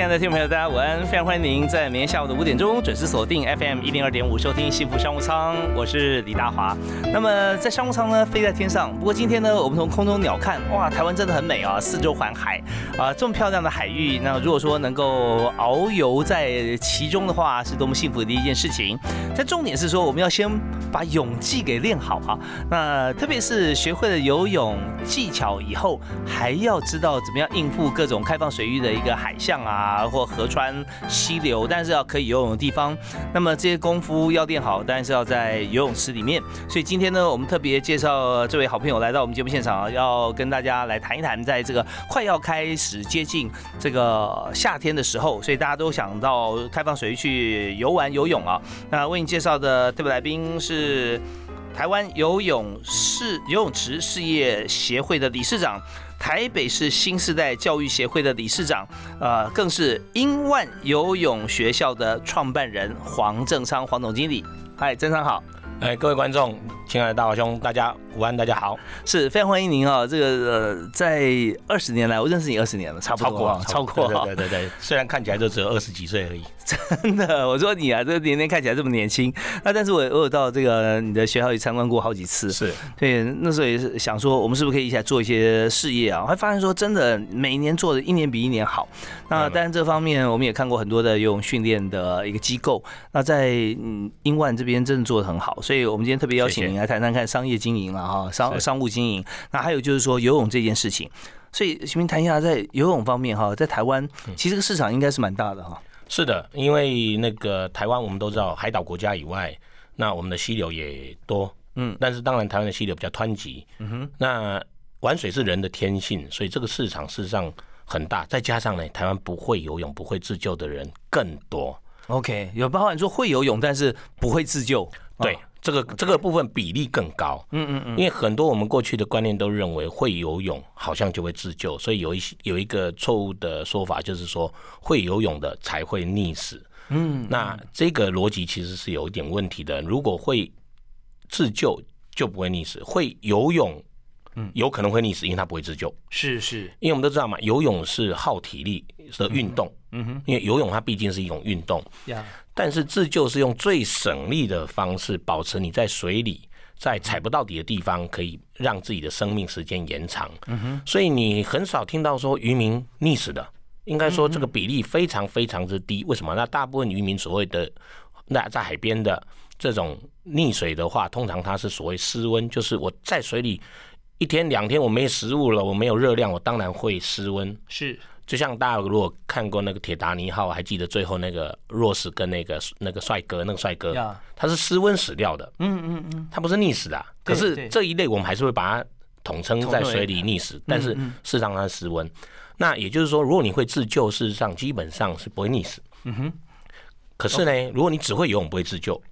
亲爱的听众朋友，大家午安！非常欢迎您在明天下午的五点钟准时锁定 FM 一零二点五收听幸福商务舱，我是李大华。那么在商务舱呢，飞在天上。不过今天呢，我们从空中鸟看，哇，台湾真的很美啊，四周环海啊，这么漂亮的海域。那如果说能够遨游在其中的话，是多么幸福的一件事情。但重点是说，我们要先把泳技给练好啊。那特别是学会了游泳技巧以后，还要知道怎么样应付各种开放水域的一个海象啊。啊，或河川溪流，但是要可以游泳的地方，那么这些功夫要练好，当然是要在游泳池里面。所以今天呢，我们特别介绍这位好朋友来到我们节目现场，要跟大家来谈一谈，在这个快要开始接近这个夏天的时候，所以大家都想到开放水域去游玩游泳啊。那为你介绍的特别来宾是台湾游泳事游泳池事业协会的理事长。台北市新时代教育协会的理事长，呃，更是英万游泳学校的创办人黄正昌黄总经理。嗨，正昌好。哎，各位观众，亲爱的大华兄，大家午安，大家好，是非常欢迎您啊！这个呃，在二十年来，我认识你二十年了，差不多，超过，超过对对对，虽然看起来就只有二十几岁而已。真的，我说你啊，这个年龄看起来这么年轻，那但是我我有到这个你的学校也参观过好几次，是对，那时候也是想说，我们是不是可以一起来做一些事业啊？还发现说，真的每年做的一年比一年好。那当然这方面我们也看过很多的游泳训练的一个机构，那在嗯英万这边真的做的很好，所以我们今天特别邀请您来谈谈看商业经营了哈，商商务经营。那还有就是说游泳这件事情，所以徐明谈一下在游泳方面哈，在台湾其实这个市场应该是蛮大的哈。是的，因为那个台湾我们都知道海岛国家以外，那我们的溪流也多，嗯，但是当然台湾的溪流比较湍急，嗯哼，那玩水是人的天性，所以这个市场事实上很大，再加上呢，台湾不会游泳、不会自救的人更多。OK，有包含说会游泳，但是不会自救，对。这个这个部分比例更高，嗯嗯嗯，因为很多我们过去的观念都认为会游泳好像就会自救，所以有一些有一个错误的说法，就是说会游泳的才会溺死，嗯，那这个逻辑其实是有一点问题的。如果会自救就不会溺死，会游泳，嗯，有可能会溺死，因为他不会自救。是是，因为我们都知道嘛，游泳是耗体力的运动，嗯哼，因为游泳它毕竟是一种运动，呀。但是自救是用最省力的方式，保持你在水里，在踩不到底的地方，可以让自己的生命时间延长。嗯哼，所以你很少听到说渔民溺死的，应该说这个比例非常非常之低。为什么？那大部分渔民所谓的那在海边的这种溺水的话，通常它是所谓失温，就是我在水里一天两天我没食物了，我没有热量，我当然会失温。是。就像大家如果看过那个铁达尼号，还记得最后那个若斯跟那个那个帅哥，那个帅哥他是失温死掉的。嗯嗯嗯，他不是溺死的。可是这一类我们还是会把它统称在水里溺死，但是事实上它是失温。那也就是说，如果你会自救，事实上基本上是不会溺死。嗯哼。可是呢，如果你只会游泳不会自救。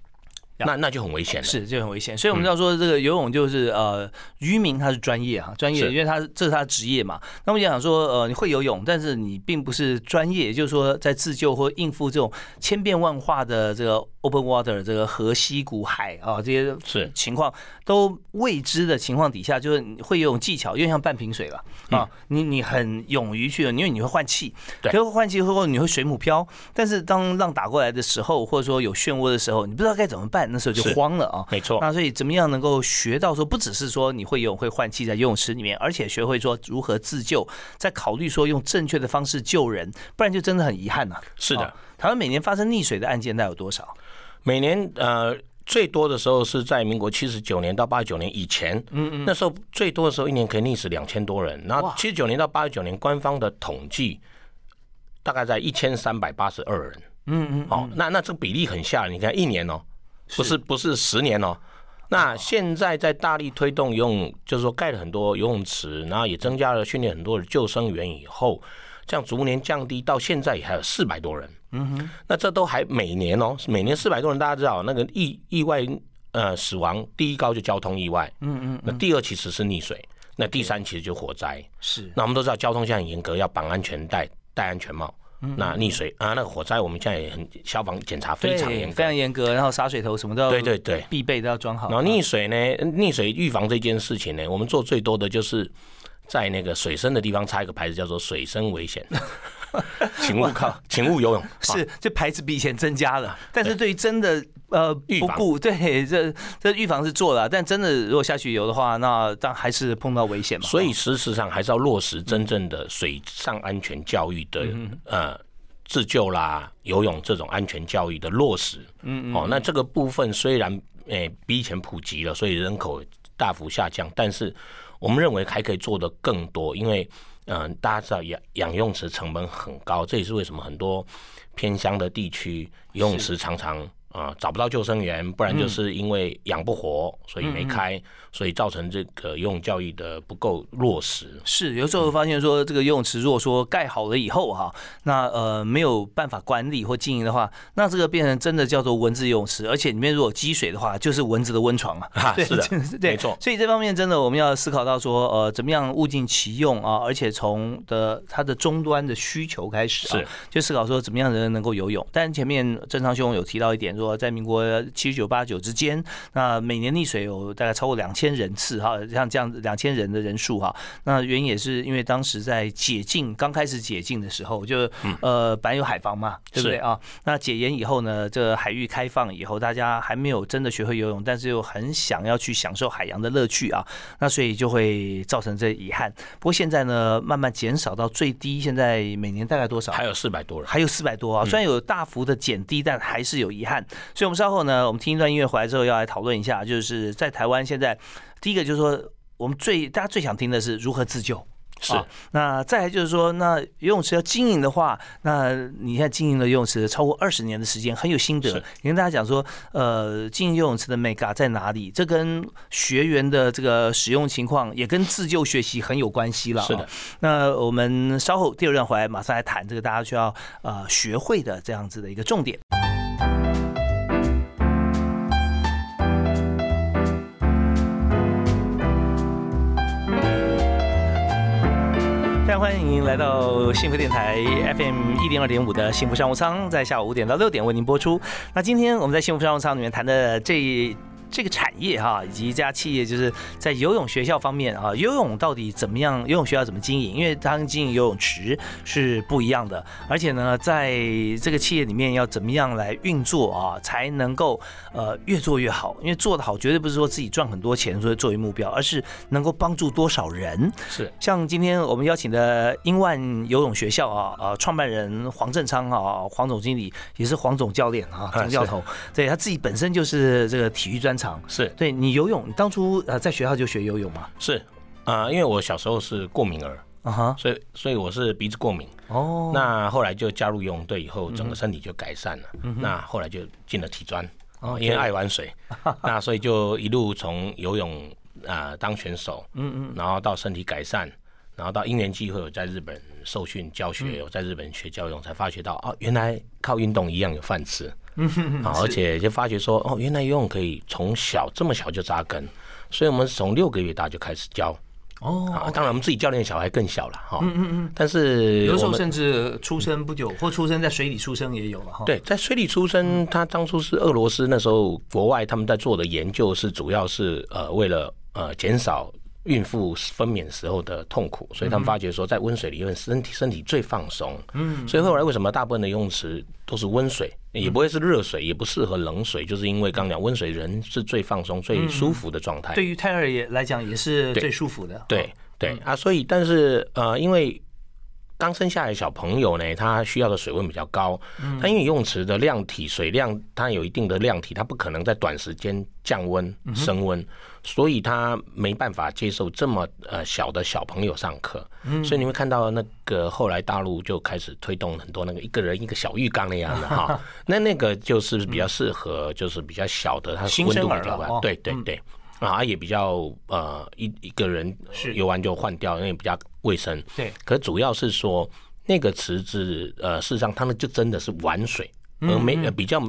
那那就很危险了，是就很危险，所以我们要说这个游泳就是呃渔民他是专业哈，专业，因为他这是他的职业嘛。那我想说呃你会游泳，但是你并不是专业，也就是说在自救或应付这种千变万化的这个 open water 这个河溪谷海啊这些是。情况都未知的情况底下，就是会游泳技巧，因为像半瓶水了啊，你你很勇于去，因为你会换气，对，可换气后你会水母漂，但是当浪打过来的时候，或者说有漩涡的时候，你不知道该怎么办。那时候就慌了啊，没错。那所以怎么样能够学到说，不只是说你会游泳会换气在游泳池里面，而且学会说如何自救，在考虑说用正确的方式救人，不然就真的很遗憾呐。是的，台湾每年发生溺水的案件大概有多少？每年呃最多的时候是在民国七十九年到八十九年以前，嗯嗯，那时候最多的时候一年可以溺死两千多人。然后七十九年到八十九年官方的统计大概在一千三百八十二人。嗯嗯，哦，那那这个比例很吓人。你看一年哦。不是不是十年哦，那现在在大力推动游泳，就是说盖了很多游泳池，然后也增加了训练很多的救生员以后，这样逐年降低，到现在也还有四百多人。嗯哼，那这都还每年哦，每年四百多人，大家知道那个意意外呃死亡第一高就交通意外，嗯嗯，那第二其实是溺水，那第三其实就火灾。是，那我们都知道交通现在很严格，要绑安全带、戴安全帽。那溺水啊，那个火灾我们现在也很消防检查非常严格，非常严格，然后洒水头什么都要，对对对，必备都要装好。然后溺水呢，溺水预防这件事情呢，我们做最多的就是在那个水深的地方插一个牌子，叫做“水深危险”。请勿靠，请勿游泳。是，这牌子比以前增加了，但是对于真的呃预防，对这这预防是做了，但真的如果下去游的话，那但还是碰到危险嘛。所以事实上还是要落实真正的水上安全教育的呃自救啦、游泳这种安全教育的落实。嗯嗯。哦，那这个部分虽然诶比以前普及了，所以人口大幅下降，但是我们认为还可以做的更多，因为。嗯，大家知道养养泳池成本很高，这也是为什么很多偏乡的地区游泳池常常。啊，找不到救生员，不然就是因为养不活，所以没开，所以造成这个游泳教育的不够落实。是，有时候发现说，这个游泳池如果说盖好了以后哈，那呃没有办法管理或经营的话，那这个变成真的叫做蚊子游泳池，而且里面如果积水的话，就是蚊子的温床啊。是的，对，没错。所以这方面真的我们要思考到说，呃，怎么样物尽其用啊，而且从的它的终端的需求开始啊，就思考说怎么样人能够游泳。但前面郑昌兄有提到一点。说在民国七十九八九之间，那每年溺水有大概超过两千人次哈，像这样两千人的人数哈。那原因也是因为当时在解禁刚开始解禁的时候，就呃本来有海防嘛，对不对啊？那解严以后呢，这海域开放以后，大家还没有真的学会游泳，但是又很想要去享受海洋的乐趣啊，那所以就会造成这遗憾。不过现在呢，慢慢减少到最低，现在每年大概多少？还有四百多人，还有四百多啊。虽然有大幅的减低，但还是有遗憾。所以，我们稍后呢，我们听一段音乐回来之后，要来讨论一下，就是在台湾现在，第一个就是说，我们最大家最想听的是如何自救。是。那再来就是说，那游泳池要经营的话，那你现在经营了游泳池超过二十年的时间，很有心得。你跟大家讲说，呃，经营游泳池的 mega 在哪里？这跟学员的这个使用情况，也跟自救学习很有关系了。是的。那我们稍后第二段回来，马上来谈这个大家需要呃学会的这样子的一个重点。来到幸福电台 FM 一零二点五的幸福商务舱，在下午五点到六点为您播出。那今天我们在幸福商务舱里面谈的这一。这个产业哈，以及一家企业，就是在游泳学校方面啊，游泳到底怎么样？游泳学校怎么经营？因为它跟经营游泳池是不一样的。而且呢，在这个企业里面要怎么样来运作啊，才能够呃越做越好？因为做得好，绝对不是说自己赚很多钱所以作为目标，而是能够帮助多少人。是像今天我们邀请的英万游泳学校啊，呃，创办人黄正昌啊，黄总经理也是黄总教练啊，总教头，对他自己本身就是这个体育专。是对你游泳，你当初呃在学校就学游泳吗？是啊，因为我小时候是过敏儿啊哈，所以所以我是鼻子过敏哦。那后来就加入游泳队以后，整个身体就改善了。那后来就进了体专哦，因为爱玩水，那所以就一路从游泳啊当选手，嗯嗯，然后到身体改善，然后到因缘机会我在日本受训教学，我在日本学教泳，才发觉到哦，原来靠运动一样有饭吃。嗯，而且就发觉说，哦，原来游泳可以从小这么小就扎根，所以我们从六个月大就开始教。哦，当然我们自己教练小孩更小了哈。嗯嗯嗯。但是有时候甚至出生不久，或出生在水里出生也有了哈。对，在水里出生，他当初是俄罗斯那时候国外他们在做的研究是主要是呃为了呃减少。孕妇分娩时候的痛苦，所以他们发觉说，在温水里因为身体身体最放松，嗯，所以后来为什么大部分的游泳池都是温水，也不会是热水，也不适合冷水，就是因为刚讲温水人是最放松、最舒服的状态。对于胎儿也来讲也是最舒服的。对对啊，所以但是呃，因为刚生下来小朋友呢，他需要的水温比较高，他因为游泳池的量体水量它有一定的量体，它不可能在短时间降温升温。所以他没办法接受这么呃小的小朋友上课。嗯，所以你会看到那个后来大陆就开始推动很多那个一个人一个小浴缸那样的 哈，那那个就是比较适合就是比较小的，它温度比较高，对对对，啊也比较呃一一个人游完就换掉，因为比较卫生。对，可主要是说那个池子呃事实上他们就真的是玩水。呃，没呃，比较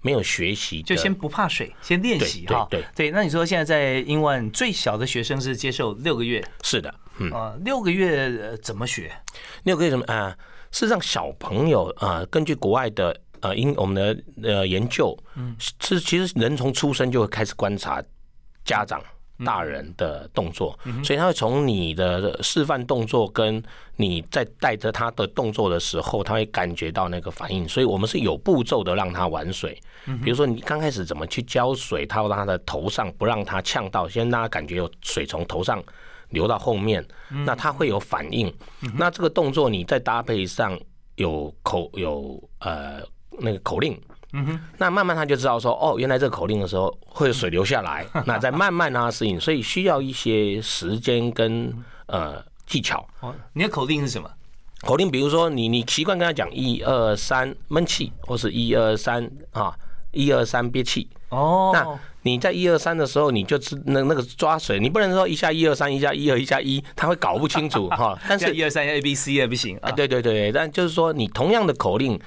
没有学习，就先不怕水，先练习哈。对对，那你说现在在英万最小的学生是接受六个月？是的，嗯啊，六个月怎么学？六个月怎么啊？是让小朋友啊，根据国外的呃英我们的呃研究，嗯，是其实人从出生就会开始观察家长。大人的动作，所以他会从你的示范动作跟你在带着他的动作的时候，他会感觉到那个反应。所以我们是有步骤的让他玩水，比如说你刚开始怎么去浇水，他让他的头上不让他呛到，先让他感觉有水从头上流到后面，那他会有反应。那这个动作你再搭配上有口有呃那个口令。嗯哼，那慢慢他就知道说，哦，原来这个口令的时候会有水流下来，那再慢慢让他适应，所以需要一些时间跟呃技巧。哦，你的口令是什么？口令，比如说你你习惯跟他讲一二三闷气，或是一二三啊一二三憋气。哦，那你在一二三的时候，你就知那那个抓水，你不能说一下一二三，一下一二一下一，他会搞不清楚哈。但是 一二三 A B C 也不行啊。对对对，但就是说你同样的口令。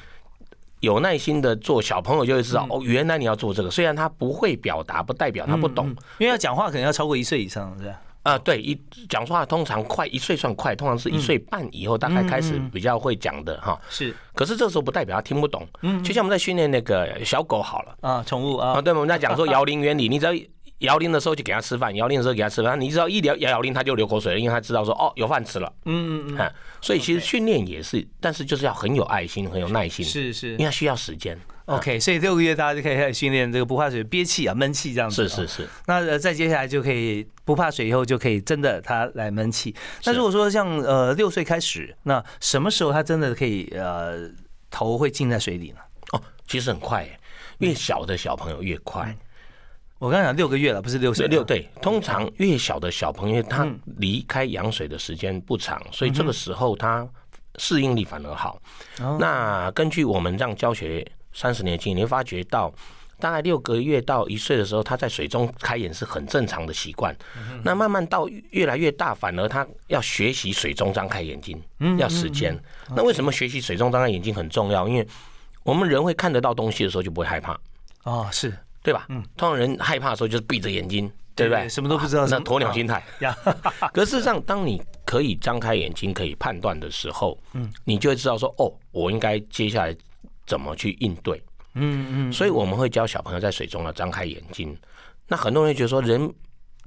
有耐心的做，小朋友就会知道哦，原来你要做这个。虽然他不会表达，不代表他不懂，因为要讲话可能要超过一岁以上，是吧？啊，对，一讲话通常快一岁算快，通常是一岁半以后大概开始比较会讲的哈。是，可是这时候不代表他听不懂。嗯，就像我们在训练那个小狗好了啊，宠物啊，对，我们在讲说摇铃原理，你只要。摇铃的时候就给他吃饭，摇铃的时候给他吃饭。你知道一摇摇摇铃，他就流口水了，因为他知道说哦有饭吃了。嗯嗯嗯。所以其实训练也是，但是就是要很有爱心，很有耐心。是是。因为需要时间。OK，所以六个月大家就可以开始训练这个不怕水憋气啊闷气这样子。是是是。那呃再接下来就可以不怕水以后就可以真的他来闷气。那如果说像呃六岁开始，那什么时候他真的可以呃头会浸在水里呢？哦，其实很快，越小的小朋友越快。我刚讲六个月了，不是六岁。六对，通常越小的小朋友，他离开羊水的时间不长，所以这个时候他适应力反而好。那根据我们这样教学三十年经验，你会发觉到，大概六个月到一岁的时候，他在水中开眼是很正常的习惯。那慢慢到越来越大，反而他要学习水中张开眼睛，要时间。那为什么学习水中张开眼睛很重要？因为我们人会看得到东西的时候就不会害怕。哦，是。对吧？嗯，通常人害怕的时候就是闭着眼睛，对不对？什么都不知道，那鸵鸟心态。可事实上，当你可以张开眼睛，可以判断的时候，嗯，你就会知道说，哦，我应该接下来怎么去应对。嗯嗯。所以我们会教小朋友在水中要张开眼睛。那很多人觉得说，人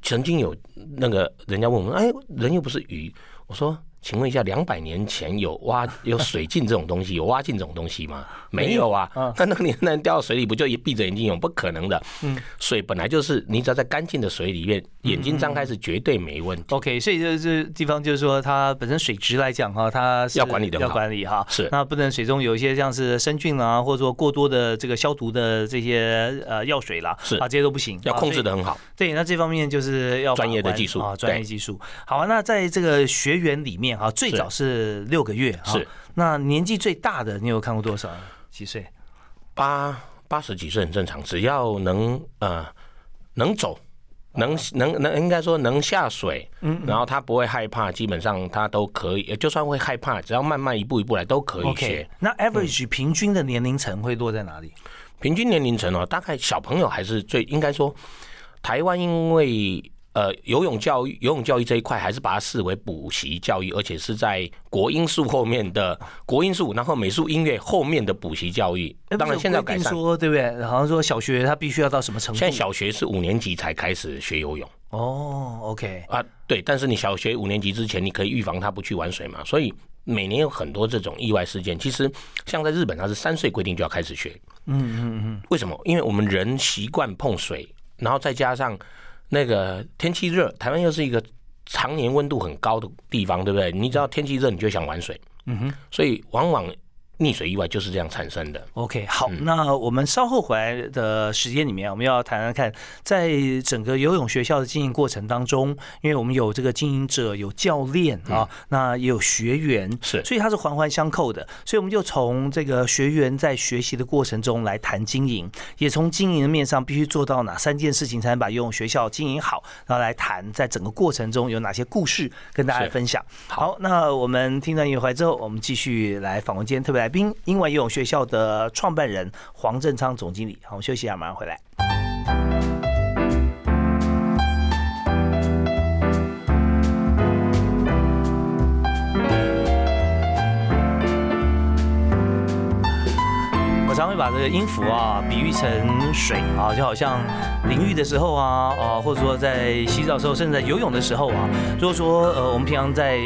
曾经有那个人家问我们，哎，人又不是鱼。我说。请问一下，两百年前有挖 有水镜这种东西，有挖镜这种东西吗？没有啊。那那个年代掉到水里，不就一闭着眼睛游？不可能的。嗯，水本来就是，你只要在干净的水里面，眼睛张开是绝对没问题。OK，所以这这地方就是说，它本身水质来讲哈，它要管理的要管理哈。是，那不能水中有一些像是生菌啊，或者说过多的这个消毒的这些呃药水啦，是啊，这些都不行，要控制的很好。对，那这方面就是要专业的技术啊，专业技术。好啊，那在这个学员里面哈，最早是。六个月，是那年纪最大的，你有看过多少？几岁？八八十几岁很正常，只要能呃能走，能能能应该说能下水，嗯，然后他不会害怕，基本上他都可以，就算会害怕，只要慢慢一步一步来都可以学。那 average 平均的年龄层会落在哪里？平均年龄层哦，大概小朋友还是最应该说，台湾因为。呃，游泳教育，游泳教育这一块还是把它视为补习教育，而且是在国音数后面的国音数，然后美术音乐后面的补习教育。当然现在改善，说对不对？好像说小学他必须要到什么程度？现在小学是五年级才开始学游泳。哦，OK 啊，对，但是你小学五年级之前，你可以预防他不去玩水嘛。所以每年有很多这种意外事件。其实像在日本，他是三岁规定就要开始学。嗯嗯嗯。为什么？因为我们人习惯碰水，然后再加上。那个天气热，台湾又是一个常年温度很高的地方，对不对？你知道天气热，你就想玩水，嗯哼。所以往往溺水意外就是这样产生的。OK，好，那我们稍后回来的时间里面，我们要谈谈看，在整个游泳学校的经营过程当中，因为我们有这个经营者，有教练啊，那也有学员，是，所以它是环环相扣的。所以我们就从这个学员在学习的过程中来谈经营，也从经营的面上必须做到哪三件事情才能把游泳学校经营好，然后来谈在整个过程中有哪些故事跟大家分享。好，那我们听段音乐回来之后，我们继续来访问今天特别来宾，英文游泳学校的创办人黄振昌总经理。好，我们休息一下，马上回来。把这个音符啊比喻成水啊，就好像淋浴的时候啊，啊，或者说在洗澡的时候，甚至在游泳的时候啊。如果说呃，我们平常在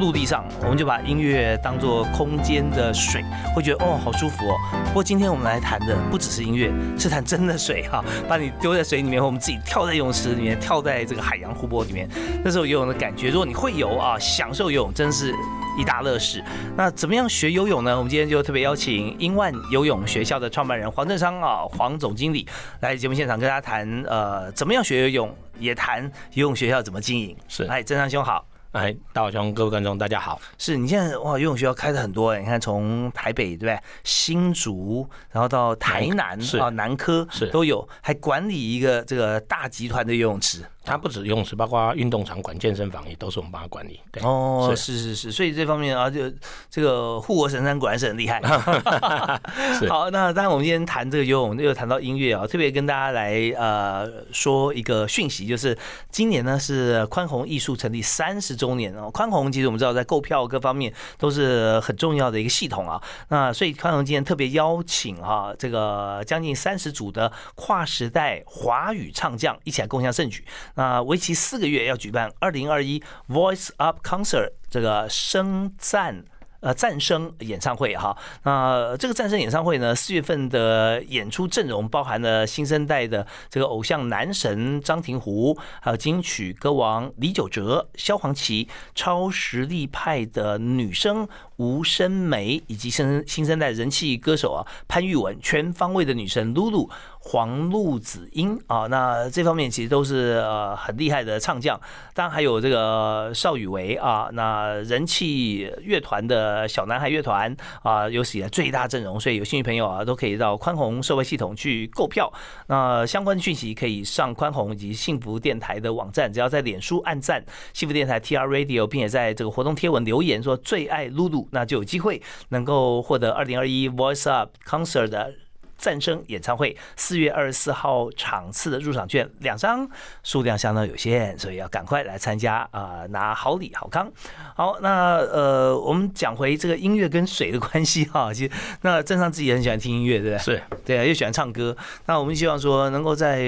陆地上，我们就把音乐当做空间的水，会觉得哦，好舒服哦。不过今天我们来谈的不只是音乐，是谈真的水哈，把你丢在水里面，我们自己跳在泳池里面，跳在这个海洋湖泊里面，那时候游泳的感觉。如果你会游啊，享受游泳，真是。一大乐事。那怎么样学游泳呢？我们今天就特别邀请英万游泳学校的创办人黄正昌啊，黄总经理来节目现场跟大家谈，呃，怎么样学游泳，也谈游泳学校怎么经营。是，哎，正昌兄好。哎，大伙兄，各位观众，大家好。是你现在哇，游泳学校开的很多哎，你看从台北对不对？新竹，然后到台南啊，南科是都有，还管理一个这个大集团的游泳池。它不止游泳池，包括运动场馆、健身房也都是我们帮他管理。对哦，是是是，所以这方面啊，就这个护国神山果然是很厉害。好，那当然我们今天谈这个游泳，又谈到音乐啊，特别跟大家来呃说一个讯息，就是今年呢是宽宏艺术成立三十周年哦。宽宏其实我们知道在购票各方面都是很重要的一个系统啊。那所以宽宏今天特别邀请哈这个将近三十组的跨时代华语唱将一起来共享盛举。那为期四个月要举办二零二一 Voice Up Concert 这个声赞呃赞声演唱会哈。那这个赞声演唱会呢，四月份的演出阵容包含了新生代的这个偶像男神张庭湖，还有金曲歌王李玖哲、萧煌奇，超实力派的女生吴声梅，以及新新生代人气歌手啊潘玉文，全方位的女神露露。黄露子英啊，那这方面其实都是呃很厉害的唱将，当然还有这个邵雨薇啊，那人气乐团的小男孩乐团啊，有史以来最大阵容，所以有兴趣朋友啊都可以到宽宏社会系统去购票。那相关讯息可以上宽宏以及幸福电台的网站，只要在脸书按赞幸福电台 TR Radio，并且在这个活动贴文留言说最爱露露，那就有机会能够获得二零二一 Voice Up Concert 的。赞声演唱会四月二十四号场次的入场券两张，数量相当有限，所以要赶快来参加啊，拿好礼好康。好，那呃，我们讲回这个音乐跟水的关系哈，其实那正上自己也很喜欢听音乐，对不对？是，对啊，又喜欢唱歌。那我们希望说能够在。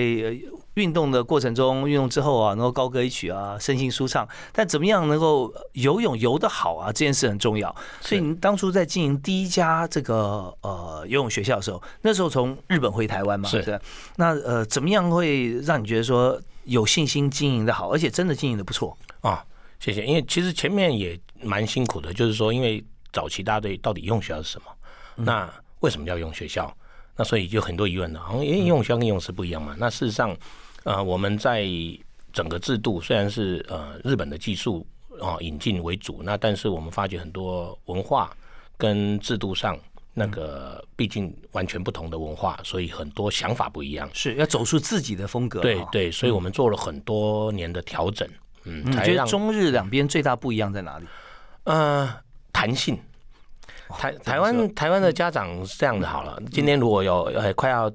运动的过程中，运动之后啊，能够高歌一曲啊，身心舒畅。但怎么样能够游泳游得好啊？这件事很重要。所以你当初在经营第一家这个呃游泳学校的时候，那时候从日本回台湾嘛，是。那呃，怎么样会让你觉得说有信心经营的好，而且真的经营的不错啊？谢谢。因为其实前面也蛮辛苦的，就是说，因为早期大家对到底游泳学校是什么？那为什么叫游泳学校？那所以就很多疑问了。好像游泳学校跟游泳池不一样嘛？那事实上。呃，我们在整个制度虽然是呃日本的技术啊引进为主，那但是我们发觉很多文化跟制度上那个毕竟完全不同的文化，所以很多想法不一样，是要走出自己的风格。对对，所以我们做了很多年的调整。嗯，你觉得中日两边最大不一样在哪里？呃，弹性。台台湾台湾的家长是这样的，好了，今天如果有呃快要。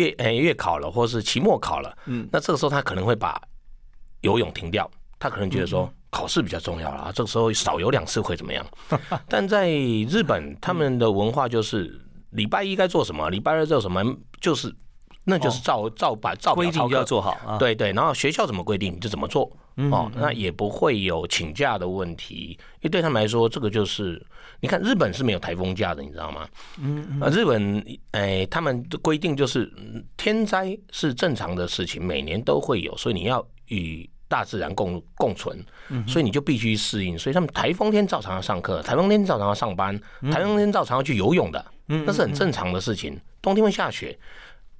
月呃月考了，或是期末考了，嗯，那这个时候他可能会把游泳停掉，他可能觉得说考试比较重要了啊，这个时候少游两次会怎么样？但在日本，他们的文化就是礼拜一该做什么，礼拜二做什么，就是那就是照照把照规定要做好啊，对对，然后学校怎么规定你就怎么做。哦，那也不会有请假的问题，因为对他们来说，这个就是你看日本是没有台风假的，你知道吗？嗯，啊，日本哎，他们的规定就是天灾是正常的事情，每年都会有，所以你要与大自然共共存，所以你就必须适应。所以他们台风天照常要上课，台风天照常要上班，台风天照常要去游泳的，那是很正常的事情。冬天会下雪，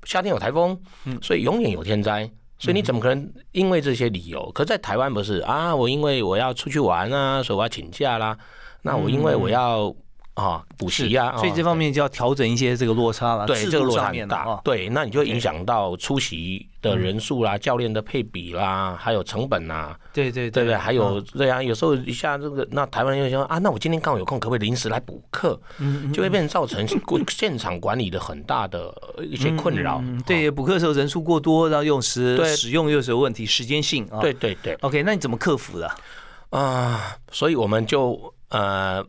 夏天有台风，所以永远有天灾。所以你怎么可能因为这些理由？可在台湾不是啊？我因为我要出去玩啊，所以我要请假啦。那我因为我要。啊，补习啊，所以这方面就要调整一些这个落差了。对，这个落差很大。对，那你就影响到出席的人数啦、教练的配比啦，还有成本呐。对对对对，还有对啊，有时候一下这个，那台湾人又说啊，那我今天刚好有空，可不可以临时来补课？嗯，就会变成造成现场管理的很大的一些困扰。对，补课的时候人数过多，然后用时使用又是有问题，时间性啊。对对对。OK，那你怎么克服的？啊，所以我们就呃。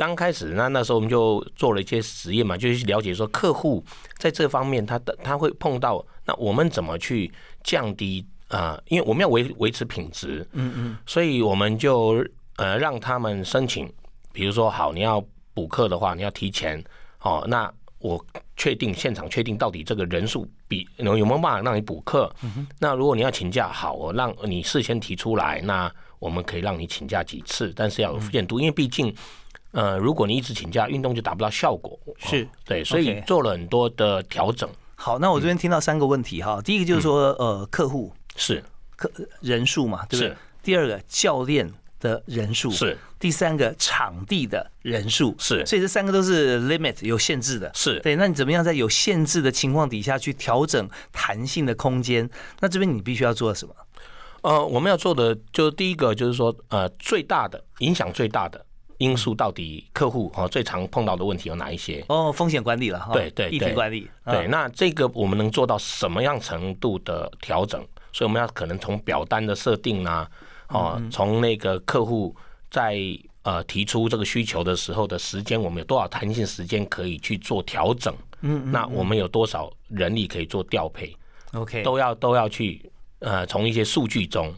刚开始，那那时候我们就做了一些实验嘛，就是了解说客户在这方面他的他会碰到，那我们怎么去降低啊？因为我们要维维持品质，嗯嗯，所以我们就呃让他们申请，比如说好，你要补课的话，你要提前哦，那我确定现场确定到底这个人数比有有没有办法让你补课？那如果你要请假，好，我让你事先提出来，那我们可以让你请假几次，但是要有限度，因为毕竟。呃，如果你一直请假，运动就达不到效果。是对，所以做了很多的调整。好，那我这边听到三个问题哈，第一个就是说，呃，客户是客人数嘛，对不对？第二个教练的人数是，第三个场地的人数是，所以这三个都是 limit 有限制的。是对，那你怎么样在有限制的情况底下去调整弹性的空间？那这边你必须要做什么？呃，我们要做的就是第一个就是说，呃，最大的影响最大的。因素到底客户哦最常碰到的问题有哪一些？哦，风险管理了，对对对，管理。对，那这个我们能做到什么样程度的调整？所以我们要可能从表单的设定啊，哦，从那个客户在呃提出这个需求的时候的时间，我们有多少弹性时间可以去做调整？嗯，那我们有多少人力可以做调配？OK，都要都要去呃从一些数据中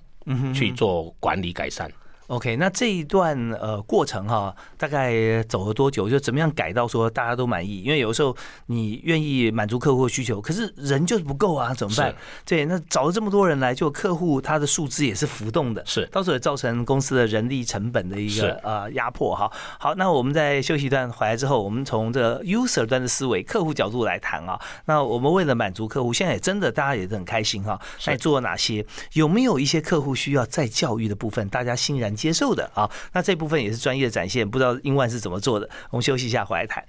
去做管理改善。OK，那这一段呃过程哈，大概走了多久？就怎么样改到说大家都满意？因为有时候你愿意满足客户需求，可是人就是不够啊，怎么办？对，那找了这么多人来，就客户他的数字也是浮动的，是，到时候也造成公司的人力成本的一个呃压迫哈。好，那我们在休息一段回来之后，我们从这 user 端的思维、客户角度来谈啊。那我们为了满足客户，现在也真的大家也是很开心哈。那做了哪些？有没有一些客户需要再教育的部分？大家欣然。接受的啊，那这部分也是专业的展现，不知道英万是怎么做的。我们休息一下，回来谈。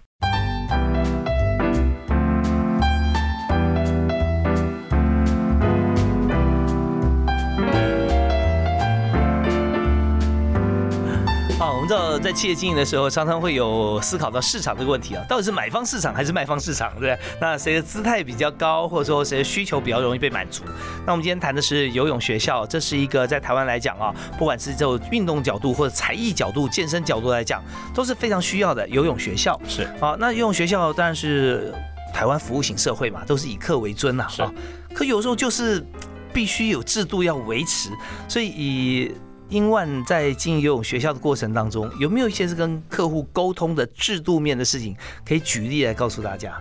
们知道，在企业经营的时候，常常会有思考到市场这个问题啊，到底是买方市场还是卖方市场，对不对？那谁的姿态比较高，或者说谁的需求比较容易被满足？那我们今天谈的是游泳学校，这是一个在台湾来讲啊，不管是就运动角度或者才艺角度、健身角度来讲，都是非常需要的游泳学校。是啊，那游泳学校当然是台湾服务型社会嘛，都是以客为尊呐。啊，可有时候就是必须有制度要维持，所以以。英万在经营游泳学校的过程当中，有没有一些是跟客户沟通的制度面的事情，可以举例来告诉大家？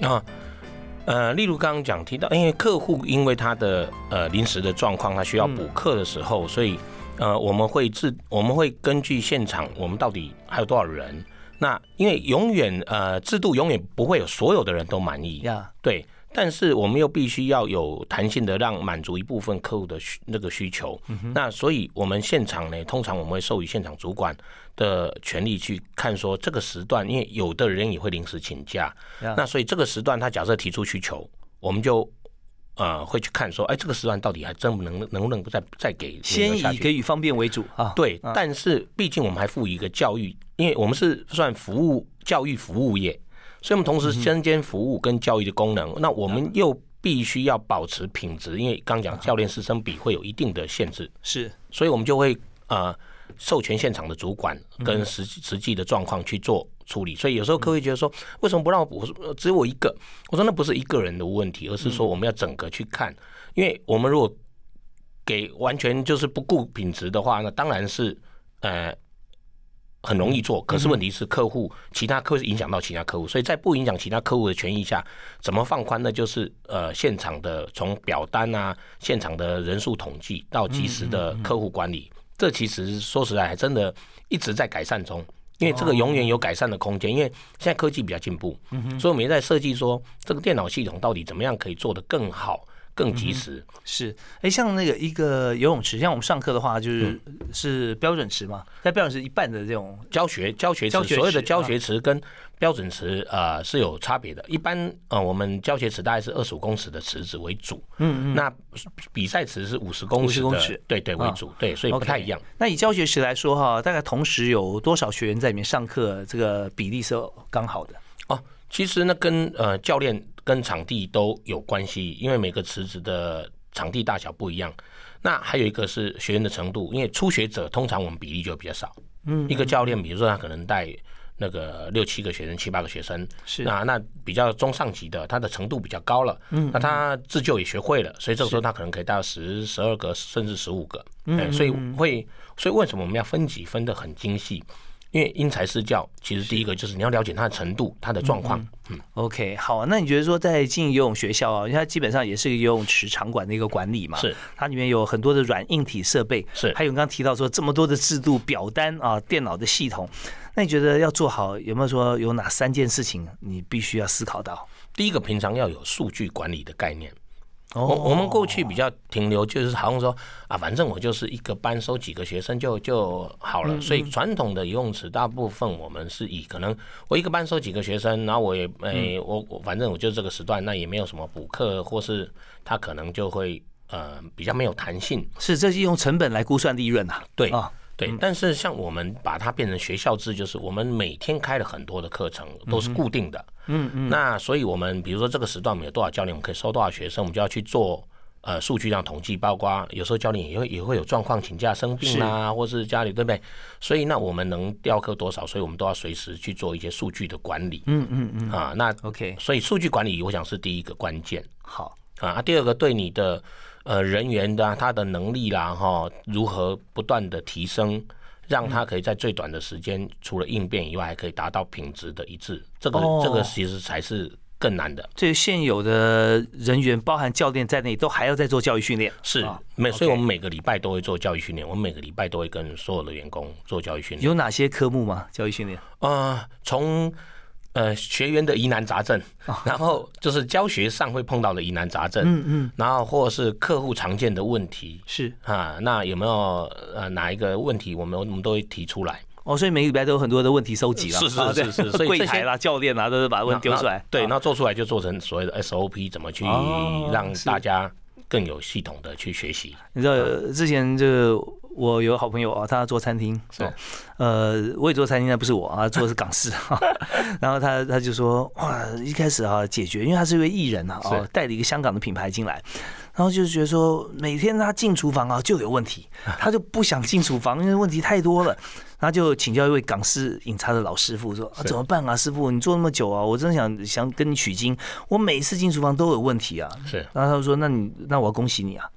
啊，呃，例如刚刚讲提到，因为客户因为他的呃临时的状况，他需要补课的时候，所以呃我们会制我们会根据现场，我们到底还有多少人？那因为永远呃制度永远不会有所有的人都满意呀，对。但是我们又必须要有弹性的，让满足一部分客户的需那个需求。那所以，我们现场呢，通常我们会授予现场主管的权利去看说这个时段，因为有的人也会临时请假。那所以这个时段，他假设提出需求，我们就呃会去看说，哎，这个时段到底还真不能能不能再再给先以给予方便为主啊？对，但是毕竟我们还赋予一个教育，因为我们是算服务教育服务业。所以，我们同时身兼服务跟教育的功能，那我们又必须要保持品质，因为刚讲教练师生比会有一定的限制，是，所以我们就会呃授权现场的主管跟实实际的状况去做处理。所以有时候客户觉得说，为什么不让我补？只有我一个？我说那不是一个人的问题，而是说我们要整个去看，因为我们如果给完全就是不顾品质的话，那当然是呃。很容易做，可是问题是客户其他客户影响到其他客户，所以在不影响其他客户的权益下，怎么放宽呢？就是呃现场的从表单啊，现场的人数统计到及时的客户管理，这其实说实在还真的一直在改善中，因为这个永远有改善的空间，因为现在科技比较进步，所以我们也在设计说这个电脑系统到底怎么样可以做得更好。更及时是哎，像那个一个游泳池，像我们上课的话，就是是标准池嘛，在标准池一半的这种教学教学池，所有的教学池跟标准池呃是有差别的。一般呃我们教学池大概是二十五公尺的池子为主，嗯嗯，那比赛池是五十公尺的，对对为主，对，所以不太一样。那以教学池来说哈，大概同时有多少学员在里面上课？这个比例是刚好的哦。其实呢，跟呃教练。跟场地都有关系，因为每个池子的场地大小不一样。那还有一个是学员的程度，因为初学者通常我们比例就比较少。嗯，一个教练，比如说他可能带那个六七个学生、七八个学生，是那那比较中上级的，他的程度比较高了。嗯，那他自救也学会了，所以这个时候他可能可以带到十、十二个，甚至十五个。嗯，所以会，所以为什么我们要分级分得很精细？因为因材施教，其实第一个就是你要了解他的程度、他的状况。嗯，OK，好，那你觉得说在经营游泳学校啊，因为它基本上也是个游泳池场馆的一个管理嘛，是它里面有很多的软硬体设备，是还有刚刚提到说这么多的制度、表单啊、电脑的系统，那你觉得要做好，有没有说有哪三件事情你必须要思考到？第一个，平常要有数据管理的概念。我我们过去比较停留，就是好像说啊，反正我就是一个班收几个学生就就好了。所以传统的游泳池大部分我们是以可能我一个班收几个学生，然后我也诶我我反正我就这个时段，那也没有什么补课，或是他可能就会呃比较没有弹性。是，这是用成本来估算利润呐。对啊。对，但是像我们把它变成学校制，就是我们每天开了很多的课程，都是固定的。嗯嗯。那所以我们比如说这个时段我们有多少教练，我们可以收多少学生，我们就要去做呃数据上统计，包括有时候教练也会也会有状况请假生病啊，或是家里对不对？所以那我们能调课多少，所以我们都要随时去做一些数据的管理。嗯嗯嗯。啊，那 OK，所以数据管理我想是第一个关键。好啊，第二个对你的呃人员的他的能力啦哈，如何不断的提升。让他可以在最短的时间，除了应变以外，还可以达到品质的一致。这个这个其实才是更难的。这现有的人员，包含教练在内，都还要再做教育训练。是，每所以我们每个礼拜都会做教育训练。我们每个礼拜都会跟所有的员工做教育训练。有哪些科目吗？教育训练？啊，从。呃，学员的疑难杂症，然后就是教学上会碰到的疑难杂症，嗯嗯，然后或者是客户常见的问题，是。啊，那有没有呃哪一个问题，我们我们都会提出来。哦，所以每个礼拜都有很多的问题收集了，是是是是，所以柜台啦、教练啦，都是把问题丢出来。对，那做出来就做成所谓的 SOP，怎么去让大家更有系统的去学习？你知道之前就。我有好朋友啊，他做餐厅，是，呃，我也做餐厅，但不是我啊，做的是港式哈。然后他他就说，哇，一开始啊解决，因为他是一位艺人啊，哦，带了一个香港的品牌进来，然后就是觉得说，每天他进厨房啊就有问题，他就不想进厨房，因为问题太多了。他就请教一位港式饮茶的老师傅说，啊，怎么办啊，师傅，你做那么久啊，我真的想想跟你取经，我每次进厨房都有问题啊。是，然后他就说，那你那我要恭喜你啊。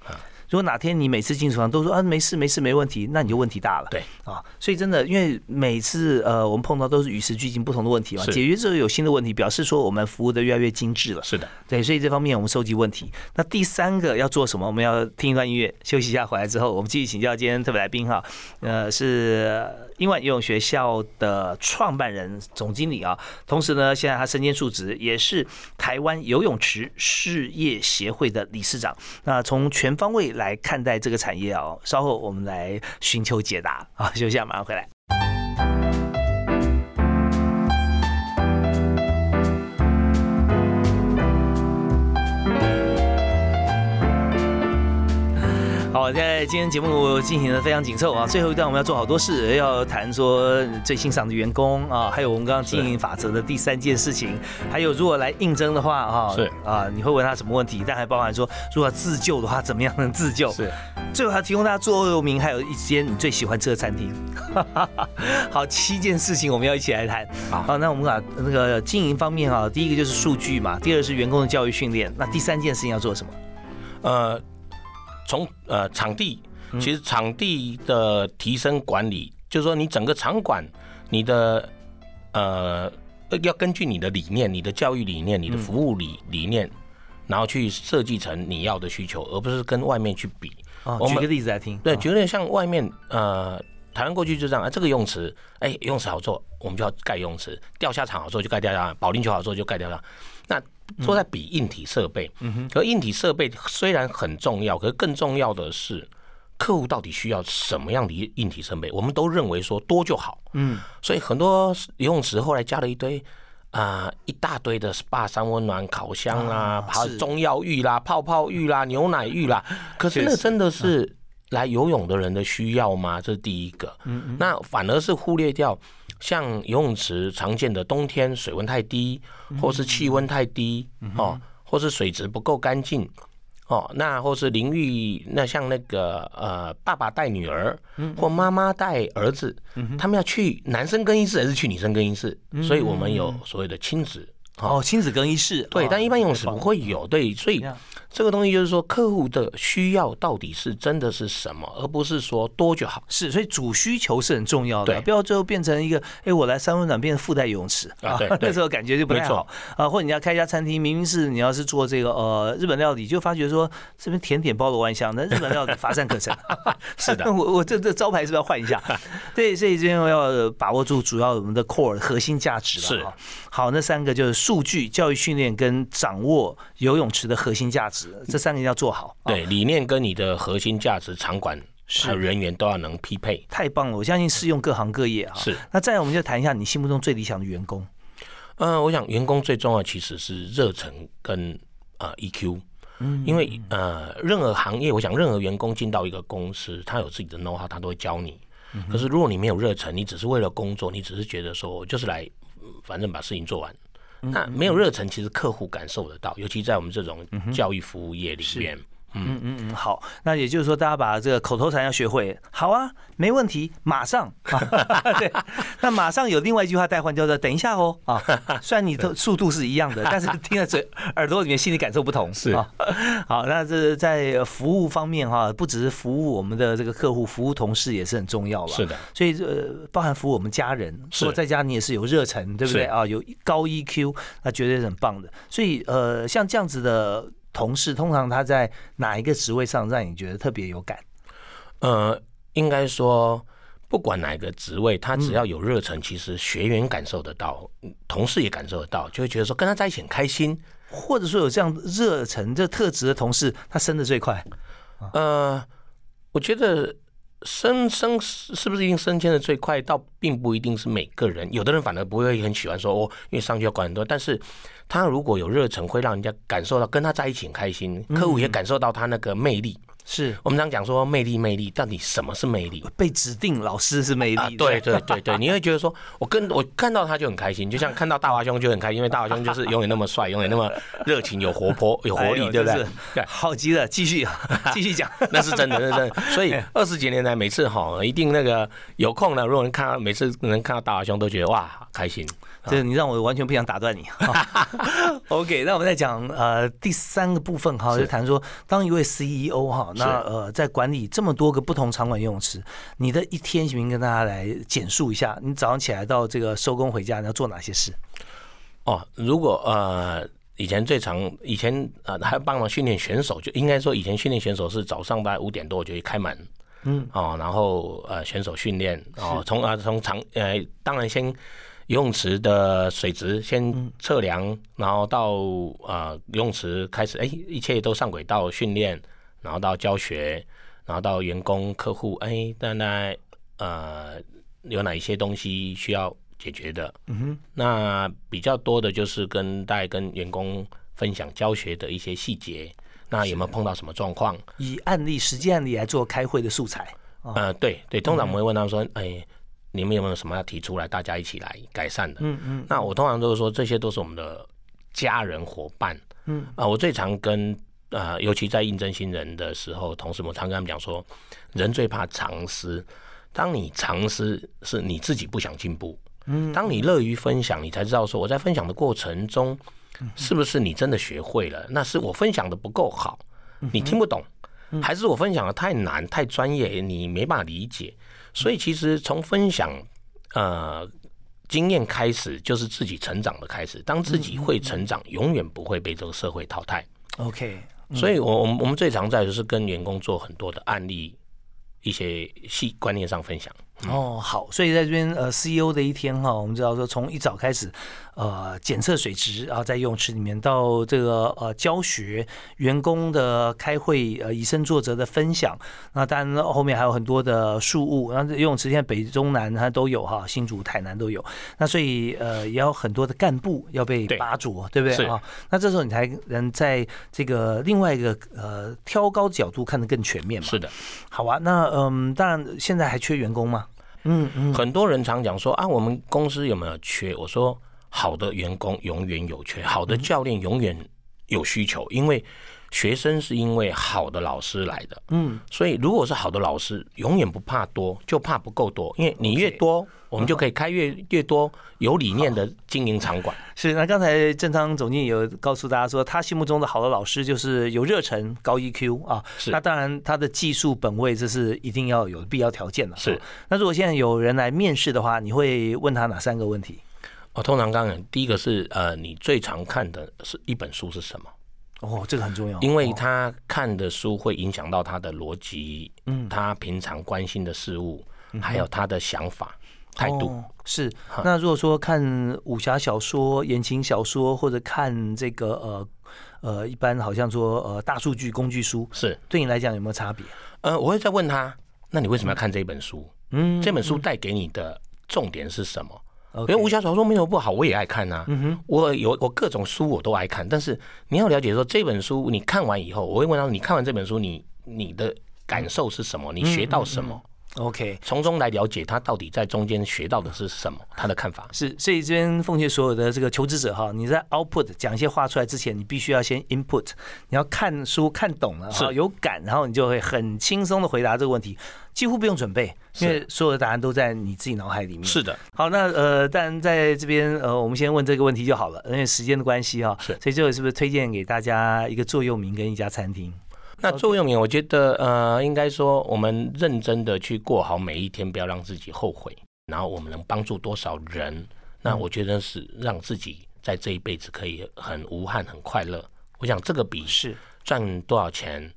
如果哪天你每次进厨房都说啊没事没事没问题，那你就问题大了。对啊，所以真的，因为每次呃我们碰到都是与时俱进不同的问题嘛，解决之后有新的问题，表示说我们服务的越来越精致了。是的，对，所以这方面我们收集问题。那第三个要做什么？我们要听一段音乐，休息一下，回来之后我们继续请教今天特别来宾哈，呃是。英万游泳学校的创办人、总经理啊，同时呢，现在他身兼数职，也是台湾游泳池事业协会的理事长。那从全方位来看待这个产业哦，稍后我们来寻求解答啊。休息下，马上回来。好，在今天节目进行的非常紧凑啊，最后一段我们要做好多事，要谈说最欣赏的员工啊，还有我们刚刚经营法则的第三件事情，还有如果来应征的话哈，是啊，你会问他什么问题？但还包含说，如果自救的话，怎么样能自救？是，最后还提供大家座右铭，还有一间你最喜欢吃的餐厅。好，七件事情我们要一起来谈。好，那我们把那个经营方面啊，第一个就是数据嘛，第二是员工的教育训练，那第三件事情要做什么？呃。从呃场地，其实场地的提升管理，就是说你整个场馆你的呃要根据你的理念、你的教育理念、你的服务理理念，然后去设计成你要的需求，而不是跟外面去比。哦，举个例子来听。对，举个例像外面呃，台湾过去就这样啊，这个用词，哎，用词好做，我们就要盖用词；钓虾场好做就盖钓虾场，保龄球好做就盖钓虾。那都在比硬体设备，嗯哼。可硬体设备虽然很重要，可是更重要的是。客户到底需要什么样的硬体设备？我们都认为说多就好，嗯，所以很多游泳池后来加了一堆啊，一大堆的 SPA 三温暖烤箱啦，还有中药浴啦、泡泡浴啦、牛奶浴啦。可是那真的是来游泳的人的需要吗？这是第一个。嗯那反而是忽略掉像游泳池常见的冬天水温太低，或是气温太低哦，或是水质不够干净。哦，那或是淋浴，那像那个呃，爸爸带女儿，或妈妈带儿子，他们要去男生更衣室还是去女生更衣室？所以我们有所谓的亲子。哦，亲子更衣室，对，但一般游泳池不会有，对，所以这个东西就是说，客户的需要到底是真的是什么，而不是说多就好。是，所以主需求是很重要的，不要最后变成一个，哎，我来三温暖变成附带游泳池啊，对，那时候感觉就不太好啊。或者你要开一家餐厅，明明是你要是做这个呃日本料理，就发觉说这边甜点包罗万象，那日本料理乏善可陈。是的，我我这这招牌是不是要换一下？对，所以这边要把握住主要我们的 core 核心价值了。是，好，那三个就是。数据教育训练跟掌握游泳池的核心价值，这三个要做好。对，理念跟你的核心价值、场馆还有人员都要能匹配。太棒了，我相信适用各行各业啊。是。那再来，我们就谈一下你心目中最理想的员工。嗯，我想员工最重要其实是热忱跟呃 EQ。嗯。因为呃，任何行业，我想任何员工进到一个公司，他有自己的 know how，他都会教你。可是如果你没有热忱，你只是为了工作，你只是觉得说我就是来，反正把事情做完。那没有热忱，其实客户感受得到，尤其在我们这种教育服务业里面。嗯嗯嗯嗯，好，那也就是说，大家把这个口头禅要学会。好啊，没问题，马上。对，那马上有另外一句话代换，叫做“等一下哦”。啊，虽然你的速度是一样的，但是听在嘴耳朵里面，心理感受不同。是啊。好，那这在服务方面哈，不只是服务我们的这个客户，服务同事也是很重要了。是的。所以呃，包含服务我们家人，说在家你也是有热忱，对不对啊？有高 EQ，那绝对是很棒的。所以呃，像这样子的。同事通常他在哪一个职位上让你觉得特别有感？呃，应该说不管哪一个职位，他只要有热忱，其实学员感受得到，同事也感受得到，就会觉得说跟他在一起很开心，或者说有这样热忱这特质的同事，他升的最快。呃，我觉得升升是不是一定升迁的最快，倒并不一定是每个人，有的人反而不会很喜欢说哦，因为上去要管很多，但是。他如果有热忱，会让人家感受到跟他在一起很开心，客户也感受到他那个魅力。是我们常讲说魅力，魅力到底什么是魅力？被指定老师是魅力。对对对对，你会觉得说我跟我看到他就很开心，就像看到大华兄就很开心，因为 大华兄就是永远那么帅，永远那么热情、有活泼、有活力，对不对？对，好极了，继续 继续讲，那是真的，那是真的。所以二十几年来，每次哈一定那个有空呢，如果能看到每次能看到大华兄，都觉得哇开心。这你让我完全不想打断你。OK，那我们再讲呃第三个部分哈，就谈说当一位 CEO 哈，那呃在管理这么多个不同场馆游泳池，你的一天行不行？跟大家来简述一下，你早上起来到这个收工回家，你要做哪些事？哦，如果呃以前最常以前呃还帮忙训练选手，就应该说以前训练选手是早上大概五点多就会开门，嗯哦，然后呃选手训练哦，从啊从场呃当然先。游泳池的水质先测量，然后到啊游泳池开始，哎，一切都上轨道训练，然后到教学，然后到员工客户，哎，大概呃有哪一些东西需要解决的？嗯哼，那比较多的就是跟大家跟员工分享教学的一些细节，那有没有碰到什么状况？以案例、实际案例来做开会的素材。呃，对对，通常我们会问他们说，哎。你们有没有什么要提出来，大家一起来改善的？嗯嗯。那我通常都是说，这些都是我们的家人伙伴。嗯啊，我最常跟啊，尤其在应征新人的时候，同事们常跟他们讲说，人最怕藏私。当你藏私是你自己不想进步，嗯，当你乐于分享，你才知道说我在分享的过程中，是不是你真的学会了？那是我分享的不够好，你听不懂，还是我分享的太难、太专业，你没办法理解？所以其实从分享，呃，经验开始就是自己成长的开始。当自己会成长，永远不会被这个社会淘汰。OK，所以，我我们我们最常在就是跟员工做很多的案例，一些细观念上分享。哦，好，所以在这边呃，CEO 的一天哈，我们知道说从一早开始。呃，检测水质啊，在游泳池里面到这个呃教学员工的开会，呃以身作则的分享。那当然后面还有很多的树物，然后游泳池现在北中南它都有哈，新竹、台南都有。那所以呃也有很多的干部要被拔擢，对不对啊？那这时候你才能在这个另外一个呃挑高角度看得更全面嘛。是的，好啊。那嗯，当然现在还缺员工吗？嗯嗯。很多人常讲说啊，我们公司有没有缺？我说。好的员工永远有缺，好的教练永远有需求，因为学生是因为好的老师来的，嗯，所以如果是好的老师，永远不怕多，就怕不够多，因为你越多，我们就可以开越越多有理念的经营场馆。是，那刚才郑昌总经理有告诉大家说，他心目中的好的老师就是有热忱、高 EQ 啊，是。那当然他的技术本位这是一定要有必要条件的。是。那如果现在有人来面试的话，你会问他哪三个问题？我通常刚刚第一个是呃，你最常看的是一本书是什么？哦，这个很重要，因为他看的书会影响到他的逻辑，嗯，他平常关心的事物，还有他的想法态度。是。那如果说看武侠小说、言情小说，或者看这个呃呃，一般好像说呃大数据工具书，是对你来讲有没有差别？呃，我会再问他，那你为什么要看这本书？嗯，这本书带给你的重点是什么？因为武侠小说没有不好，我也爱看呐。我有我各种书我都爱看，但是你要了解说这本书你看完以后，我会问他你看完这本书你你的感受是什么？你学到什么？OK，从中来了解他到底在中间学到的是什么，他的看法是。所以这边奉劝所有的这个求职者哈，你在 output 讲一些话出来之前，你必须要先 input，你要看书看懂了，哈有感，然后你就会很轻松的回答这个问题。几乎不用准备，因为所有的答案都在你自己脑海里面。是的。好，那呃，但在这边呃，我们先问这个问题就好了，因为时间的关系哈。是。所以最后是不是推荐给大家一个座右铭跟一家餐厅？那座右铭，我觉得呃，应该说我们认真的去过好每一天，不要让自己后悔。然后我们能帮助多少人？那我觉得是让自己在这一辈子可以很无憾、很快乐。我想这个比是赚多少钱，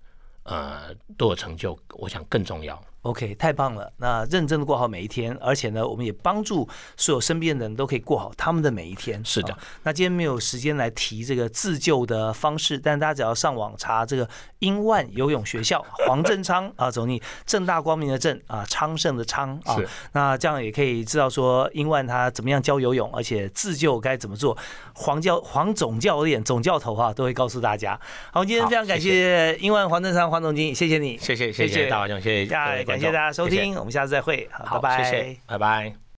呃，多有成就，我想更重要。OK，太棒了！那认真的过好每一天，而且呢，我们也帮助所有身边的人都可以过好他们的每一天。是的。那今天没有时间来提这个自救的方式，但大家只要上网查这个英万游泳学校，黄正昌啊，走你正大光明的正啊，昌盛的昌啊，那这样也可以知道说英万他怎么样教游泳，而且自救该怎么做。黄教黄总教练、总教头啊，都会告诉大家。好，今天非常感谢英万黄正昌黄总经理，谢谢你，谢谢谢谢大华兄，谢谢。感谢大家收听，我们下次再会，好，拜拜，谢谢，拜拜。